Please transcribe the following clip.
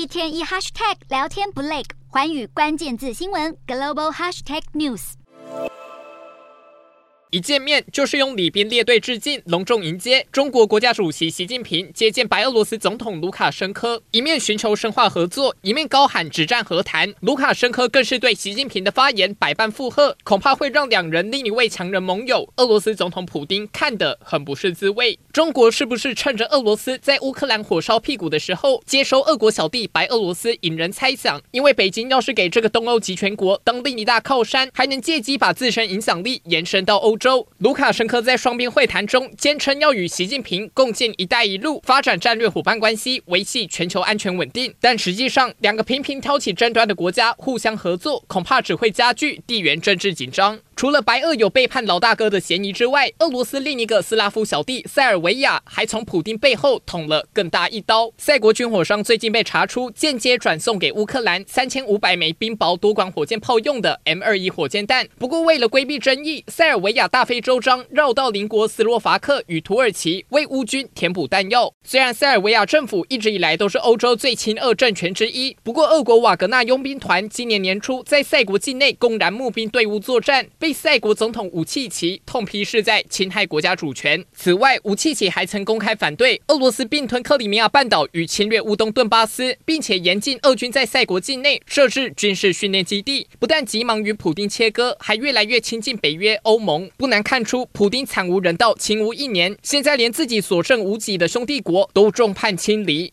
一天一 hashtag 聊天不累，寰宇关键字新闻 global hashtag news。一见面就是用礼宾列队致敬，隆重迎接中国国家主席习近平接见白俄罗斯总统卢卡申科，一面寻求深化合作，一面高喊止战和谈。卢卡申科更是对习近平的发言百般附和，恐怕会让两人另一位强人盟友俄罗斯总统普丁看得很不是滋味。中国是不是趁着俄罗斯在乌克兰火烧屁股的时候接收俄国小弟白俄罗斯？引人猜想，因为北京要是给这个东欧集权国当另一大靠山，还能借机把自身影响力延伸到欧。洲卢卡申科在双边会谈中坚称要与习近平共建“一带一路”，发展战略伙伴关系，维系全球安全稳定。但实际上，两个频频挑起争端的国家互相合作，恐怕只会加剧地缘政治紧张。除了白俄有背叛老大哥的嫌疑之外，俄罗斯另一个斯拉夫小弟塞尔维亚还从普丁背后捅了更大一刀。塞国军火商最近被查出间接转送给乌克兰三千五百枚冰雹多管火箭炮用的 M 二一火箭弹。不过，为了规避争议，塞尔维亚大费周章绕道邻国斯洛伐克与土耳其为乌军填补弹药。虽然塞尔维亚政府一直以来都是欧洲最亲俄政权之一，不过俄国瓦格纳佣兵团今年年初在塞国境内公然募兵队伍作战，被塞国总统武契奇痛批是在侵害国家主权。此外，武契奇还曾公开反对俄罗斯并吞克里米亚半岛与侵略乌东顿巴斯，并且严禁俄军在塞国境内设置军事训练基地。不但急忙与普丁切割，还越来越亲近北约、欧盟。不难看出，普丁惨无人道，情无一年。现在连自己所剩无几的兄弟国都众叛亲离。